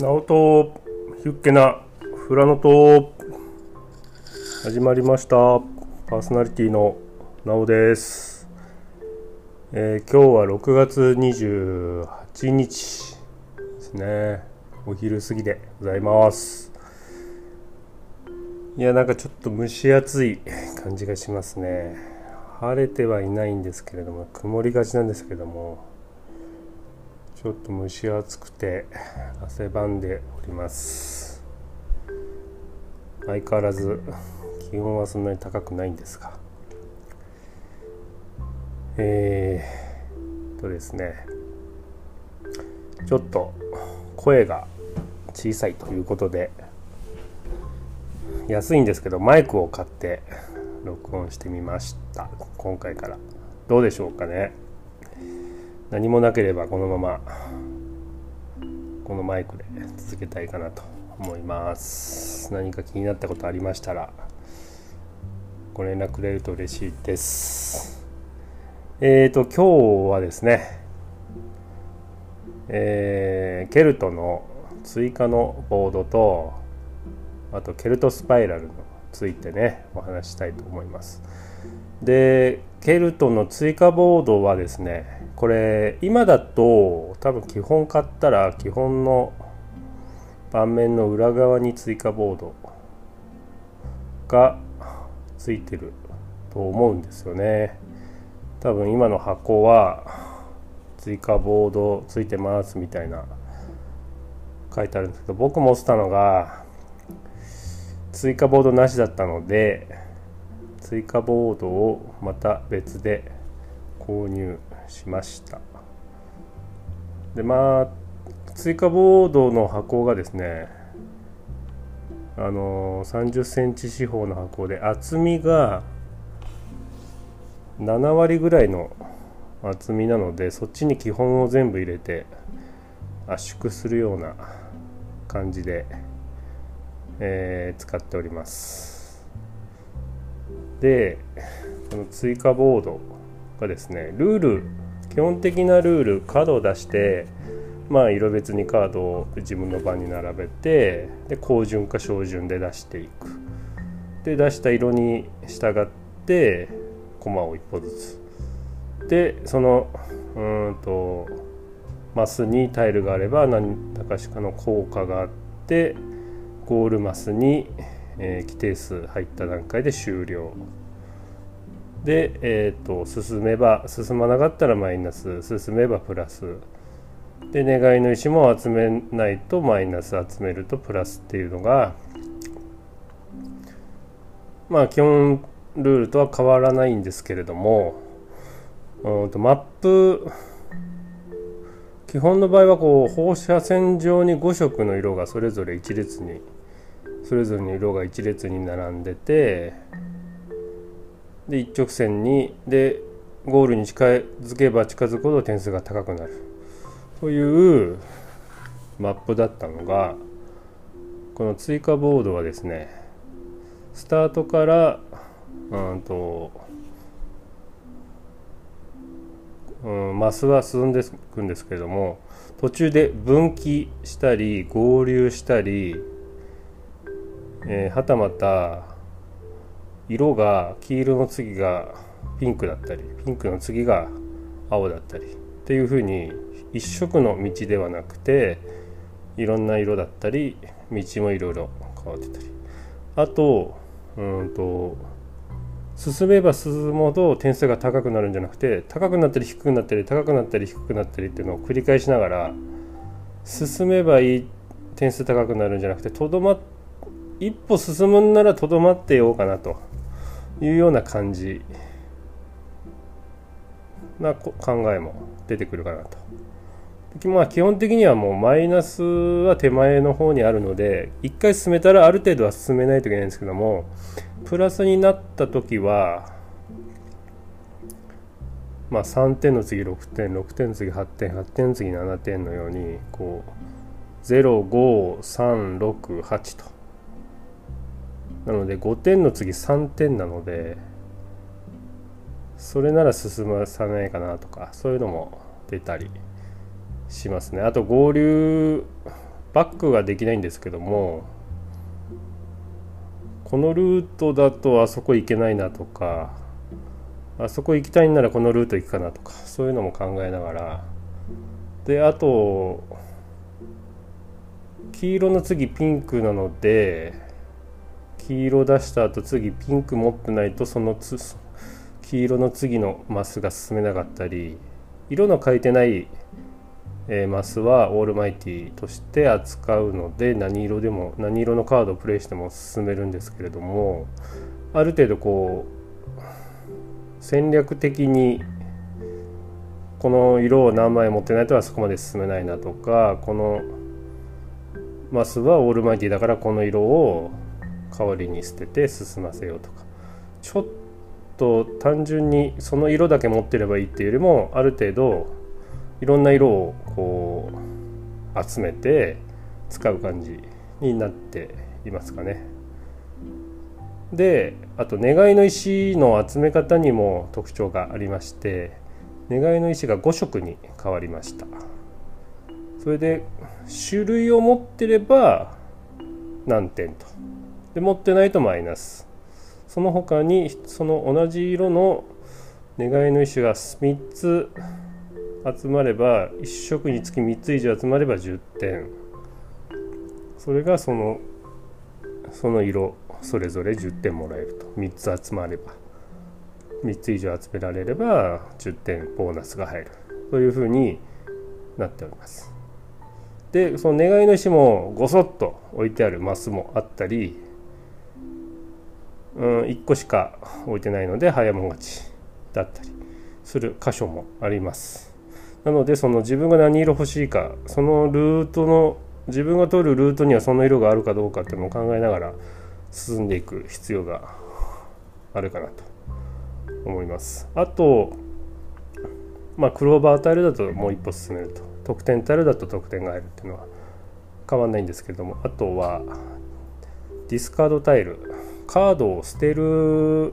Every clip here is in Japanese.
ナオトヒュッケなフラノト。始まりました。パーソナリティのナオです、えー今日は6月28日ですね。お昼過ぎでございます。いやなんかちょっと蒸し暑い感じがしますね。晴れてはいないんですけれども曇りがちなんですけども。ちょっと蒸し暑くて汗ばんでおります。相変わらず気温はそんなに高くないんですが。えー、とですね。ちょっと声が小さいということで安いんですけどマイクを買って録音してみました。今回から。どうでしょうかね。何もなければこのままこのマイクで続けたいかなと思います。何か気になったことありましたらご連絡くれると嬉しいです。えーと今日はですねえーケルトの追加のボードとあとケルトスパイラルについてねお話したいと思います。でケルトの追加ボードはですねこれ今だと多分基本買ったら基本の盤面の裏側に追加ボードがついてると思うんですよね。多分今の箱は追加ボードついてますみたいな書いてあるんですけど僕持ってたのが追加ボードなしだったので追加ボードをまた別で購入しました。でまあ追加ボードの箱がですねあの30センチ四方の箱で厚みが7割ぐらいの厚みなのでそっちに基本を全部入れて圧縮するような感じで、えー使っております。でこの追加ボードがですねルール基本的なルールカードを出してまあ色別にカードを自分の番に並べてで高順か小順で出していく。で出した色に従って駒を1歩ずつ。でそのうんとマスにタイルがあれば何らかしかの効果があってゴールマスに、えー規定数入った段階で終了。で、えー、と進めば進まなかったらマイナス進めばプラス。で願いの石も集めないとマイナス集めるとプラスっていうのがまあ基本ルールとは変わらないんですけれどもうんとマップ基本の場合はこう放射線上に5色の色がそれぞれ一列にそれぞれの色が一列に並んでてで一直線にでゴールに近づけば近づくほど点数が高くなる。というマップだったのがこの追加ボードはですねスタートからうんと、うん、マスは進んでいくんですけれども途中で分岐したり合流したり、えーはたまた色が黄色の次がピンクだったりピンクの次が青だったりっていう風に一色の道ではなくていろんな色だったり道もいろいろ変わってたり。あとうんと進めば進むほど点数が高くなるんじゃなくて高くなったり低くなったり高くなったり低くなったりっていうのを繰り返しながら進めばいい点数高くなるんじゃなくてとどま一歩進むんならとどまってようかなと。いうような感じな考えも出てくるかなと。まあ基本的にはもうマイナスは手前の方にあるので一回進めたらある程度は進めないといけないんですけどもプラスになった時はまあ3点の次6点6点の次8点8点の次7点のようにこう05368となので5点の次3点なのでそれなら進まさないかなとかそういうのも出たりしますね。あと合流バックができないんですけどもこのルートだとあそこ行けないなとかあそこ行きたいんならこのルート行くかなとかそういうのも考えながらであと黄色の次ピンクなので黄色出した後次ピンク持ってないとそのつ黄色の次のマスが進めなかったり色の変えてないえ、マスはオールマイティとして扱うので何色でも何色のカードをプレイしても進めるんですけれどもある程度こう戦略的にこの色を何枚持ってないとあそこまで進めないなとかこのマスはオールマイティだからこの色を代わりに捨てて進ませようとか。ちょっと単純にその色だけ持ってればいいっていうよりもある程度いろんな色をこう集めて使う感じになっていますかね。であと願いの石の集め方にも特徴がありまして願いの石が5色に変わりました。それで種類を持ってれば何点と。で持ってないとマイナス。その他にその同じ色の願いの石が3つ集まれば1色につき3つ以上集まれば10点。それがそのその色それぞれ10点もらえると。3つ集まれば。3つ以上集められれば10点ボーナスが入る。というふうになっております。でその願いの石もごそっと置いてあるマスもあったり、うん、1個しか置いてないので早もん勝ちだったりする箇所もあります。なのでその自分が何色欲しいかそのルートの自分が通るルートにはその色があるかどうかっていうのを考えながら進んでいく必要があるかなと思います。あとまあクローバータイルだともう一歩進めると。得点タイルだと得点が入るっていうのは変わんないんですけども。あとはディスカードタイル。カードを捨てる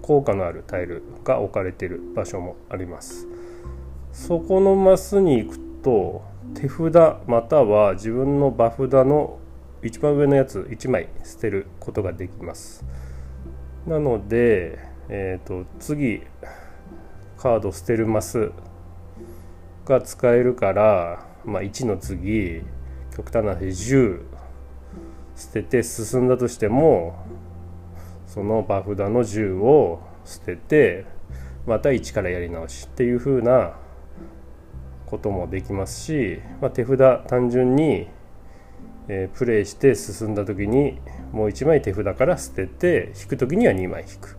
効果のあるタイルが置かれている場所もあります。そこのマスに行くと手札または自分の場札の一番上のやつ1枚捨てることができます。なので、えーと、次カード捨てるマスが使えるから、まあ、1の次極端な話10捨てて進んだとしてもその場札の10を捨ててまた1からやり直しっていう風なこともできますし、まあ、手札単純に、えー、プレイして進んだ時にもう1枚手札から捨てて引く時には2枚引く。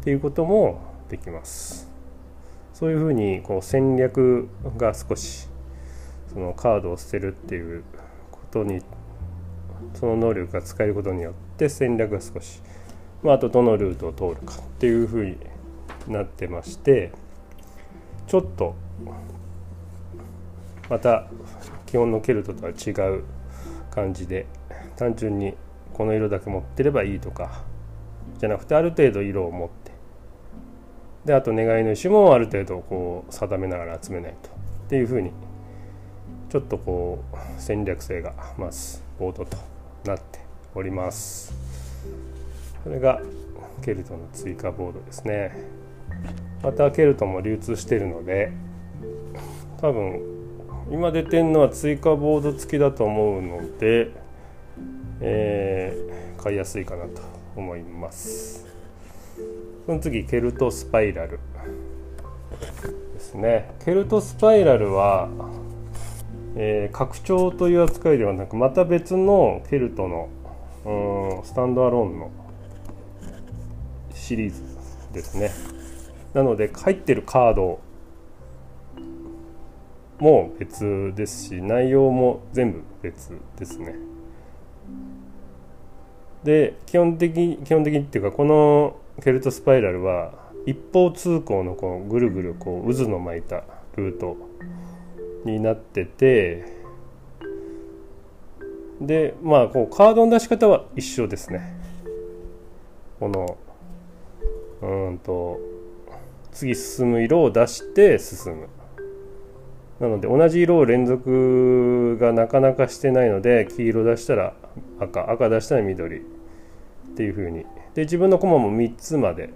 っていうこともできます。そういうふうにこう戦略が少しそのカードを捨てるっていうことにその能力が使えることによって戦略が少し、まあ、あとどのルートを通るかっていうふうになってましてちょっとまた基本のケルトとは違う感じで単純にこの色だけ持ってればいいとかじゃなくてある程度色を持って。であと願いの石もある程度こう定めながら集めないとっていうふうにちょっとこう戦略性が増すボードとなっております。これがケルトの追加ボードですね。またケルトも流通してるので多分今出てるのは追加ボード付きだと思うので、えー、買いやすいかなと思います。その次ケルトスパイラルですね。ケルトスパイラルは、えー、拡張という扱いではなくまた別のケルトのうんスタンドアローンのシリーズですねなので入ってるカードも別ですし内容も全部別ですね。で基本的基本的にっていうかこのケルトスパイラルは一方通行のこうぐるぐるこう渦の巻いたルートになっててでまあこうカードの出し方は一緒ですね。このうんと次進む色を出して進む。なので同じ色を連続がなかなかしてないので黄色出したら赤赤出したら緑っていう風に。で自分のコマも3つまで。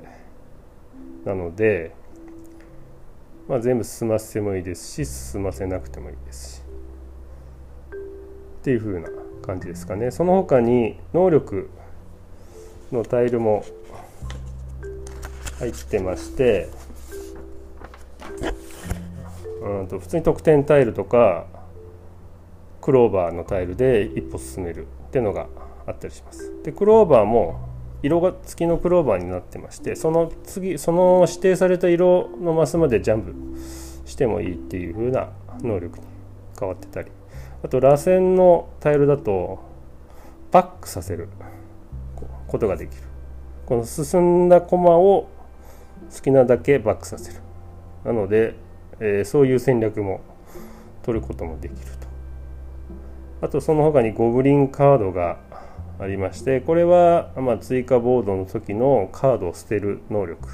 なので、まあ、全部進ませてもいいですし進ませなくてもいいですし。っていう風な感じですかね。その他に能力のタイルも入ってましてうんと普通に得点タイルとかクローバーのタイルで一歩進めるっていうのがあったりします。でクローバーも色が付きのクローバーになってましてその次その指定された色のマスまでジャンプしてもいいっていう風な能力に変わってたりあと螺旋のタイルだとバックさせることができるこの進んだコマを好きなだけバックさせる。なのでえー、そういう戦略も取ることもできると。あとその他にゴブリンカードがありましてこれは、まあ、追加ボードの時のカードを捨てる能力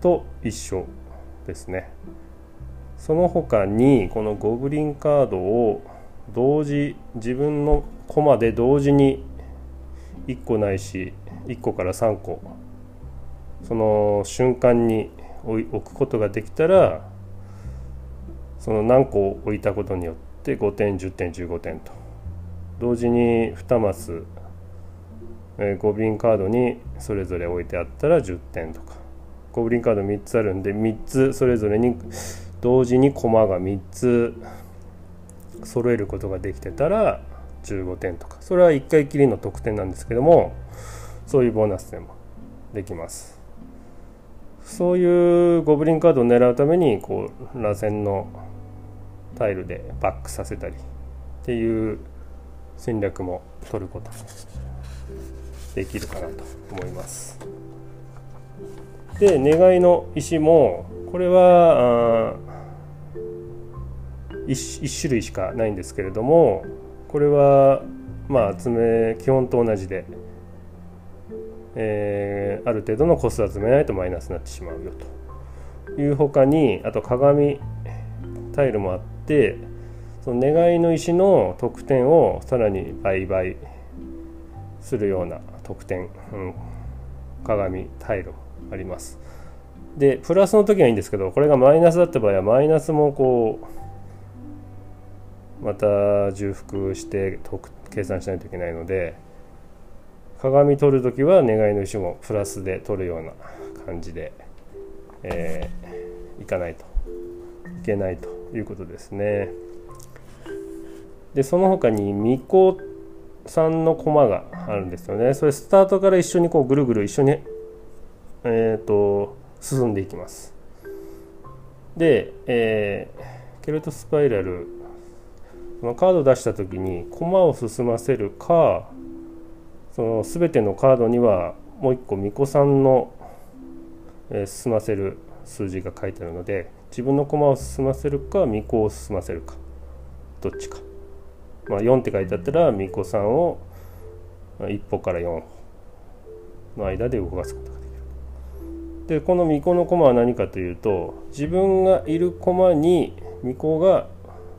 と一緒ですね。その他にこのゴブリンカードを同時自分のコマで同時に1個ないし1個から3個その瞬間に置くことができたらその何個置いたことによって5点10点15点と。同時に2マス、えー、ゴブリンカードにそれぞれ置いてあったら10点とか。ゴブリンカード3つあるんで3つそれぞれに同時に駒が3つ揃えることができてたら15点とか。それは1回きりの得点なんですけどもそういうボーナス点もできます。そういうゴブリンカードを狙うためにこう螺旋のタイルでバックさせたりっていう戦略も取ることできるかなと思います。で願いの石もこれは 1, 種類しかないんですけれどもこれはまあ集め基本と同じで、えー、ある程度の個数集めないとマイナスになってしまうよというほかにあと鏡タイルもあってその願いの石の得点をさらに倍々するような得点、うん、鏡タイルあります。でプラスの時はいいんですけどこれがマイナスだった場合はマイナスもこうまた重複して計算しないといけないので鏡取る時は願いの石もプラスで取るような感じで、えー、いかないといけないということですね。でその他に巫女さんの駒があるんですよね。それスタートから一緒にこうぐるぐる一緒に、えーと、進んでいきます。で、えー、ケルトスパイラルそのカード出した時に駒を進ませるかその全てのカードにはもう一個巫女さんの、えー、進ませる数字が書いてあるので自分の駒を進ませるか巫女を進ませるかどっちか、まあ、4って書いてあったら巫女さんを1歩から4歩の間で動かすことができる。でこの巫女の駒は何かというと自分がいる駒に巫女が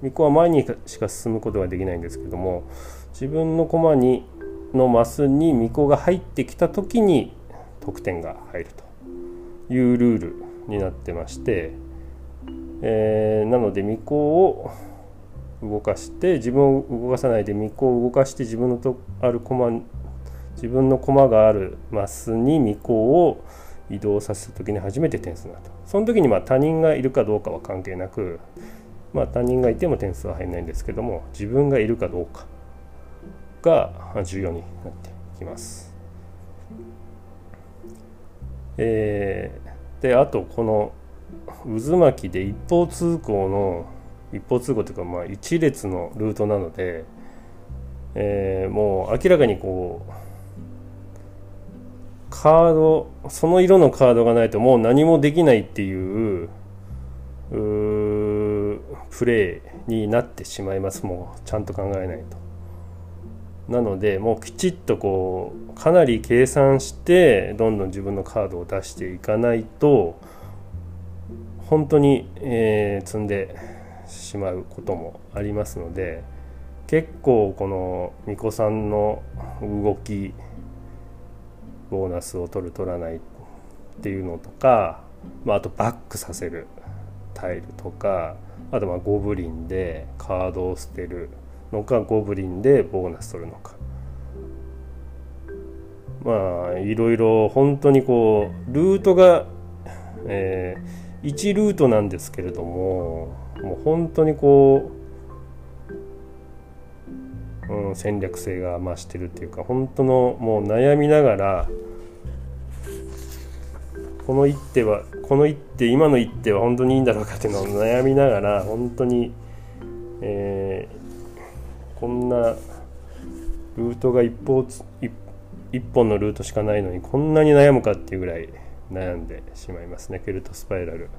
巫女は前にしか進むことができないんですけども自分の駒にのマスに巫女が入ってきた時に得点が入ると。いうルールになってましてえー、なので巫女を動かして自分を動かさないで巫女を動かして自分のとある駒自分の駒があるマスに巫女を移動させた時に初めて点数になったその時にまあ他人がいるかどうかは関係なくまあ他人がいても点数は入らないんですけども自分がいるかどうか。が重要になってきます。えー、であとこの渦巻きで一方通行の一方通行というかまあ一列のルートなので、えー、もう明らかにこうカードその色のカードがないともう何もできないっていうプレイになってしまいますもうちゃんと考えないと。なのでもうきちっとこうかなり計算してどんどん自分のカードを出していかないと本当に、えー、積んでしまうこともありますので結構この巫女さんの動きボーナスを取る取らないっていうのとか、まあ、あとバックさせるタイルとかあとまあゴブリンでカードを捨てるのかゴブリンでボーナス取るのか。まあいろいろ本当にこうルートが、えー、1ルートなんですけれどももう本当にこう、うん、戦略性が増してるっていうか本当のもう悩みながらこの一手はこの一手今の一手は本当にいいんだろうかっていうのを悩みながら本当に、えー、こんなルートが一方一本のルートしかないのにこんなに悩むかっていうぐらい悩んでしまいますねケルトスパイラル。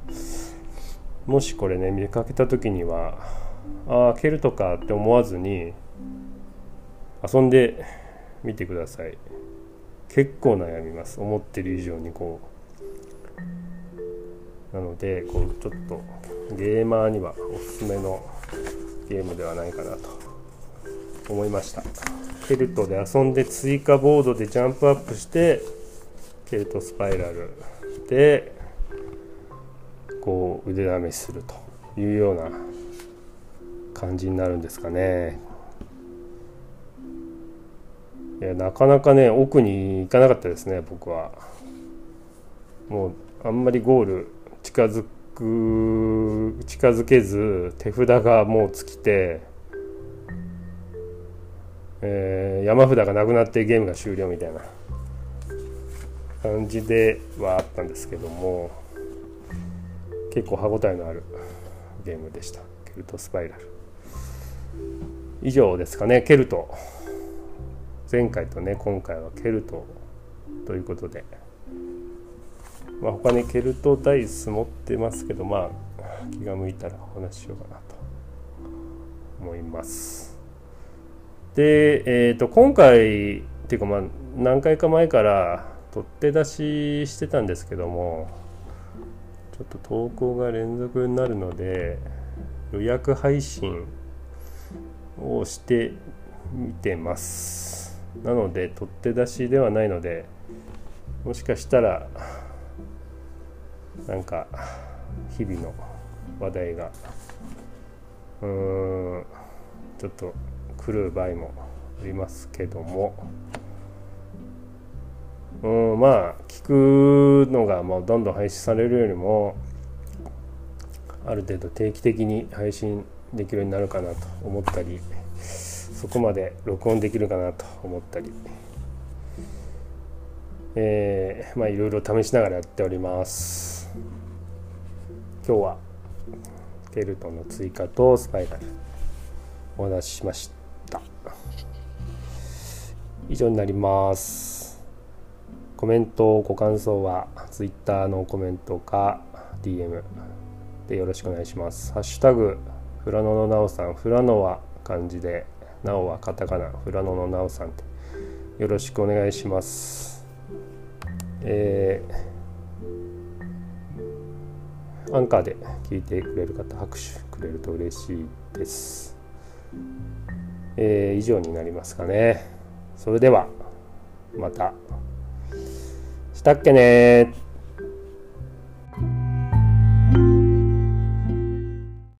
もしこれね見かけた時にはああケルトかって思わずに遊んでみてください。結構悩みます。思ってる以上にこう。なのでこうちょっとゲーマーにはおすすめのゲームではないかなと。思いました。ケルトで遊んで追加ボードでジャンプアップしてケルトスパイラルでこう腕試しするというような感じになるんですかね。いやなかなかね奥に行かなかったですね僕は。もうあんまりゴール近づく近づけず手札がもう尽きてえー、山札がなくなってゲームが終了みたいな感じではあったんですけども結構歯応えのあるゲームでした。ケルトスパイラル。以上ですかね。ケルト。前回とね今回はケルトということで、まあ、他にケルトダイス持ってますけどまあ気が向いたらお話ししようかなと思います。で、えー、と今回っていうかまあ何回か前から取って出ししてたんですけどもちょっと投稿が連続になるので予約配信をしてみてます。なので取って出しではないのでもしかしたらなんか日々の話題がうーんちょっと来る場合もありますけども。うんまあ聞くのがもうどんどん配信されるよりもある程度定期的に配信できるようになるかなと思ったりそこまで録音できるかなと思ったり。えー、まあいろいろ試しながらやっております。今日はケルトンの追加とスパイラルお話ししました。以上になります。コメントご感想は Twitter のコメントか DM でよろしくお願いします。ハッシュタグフラノのなおさん。フラノは漢字でなおはカタカナ。フラノのなおさんでよろしくお願いします。えー、アンカーで聞いてくれる方拍手くれると嬉しいです。えー、以上になりますかね。それではまた。したっけね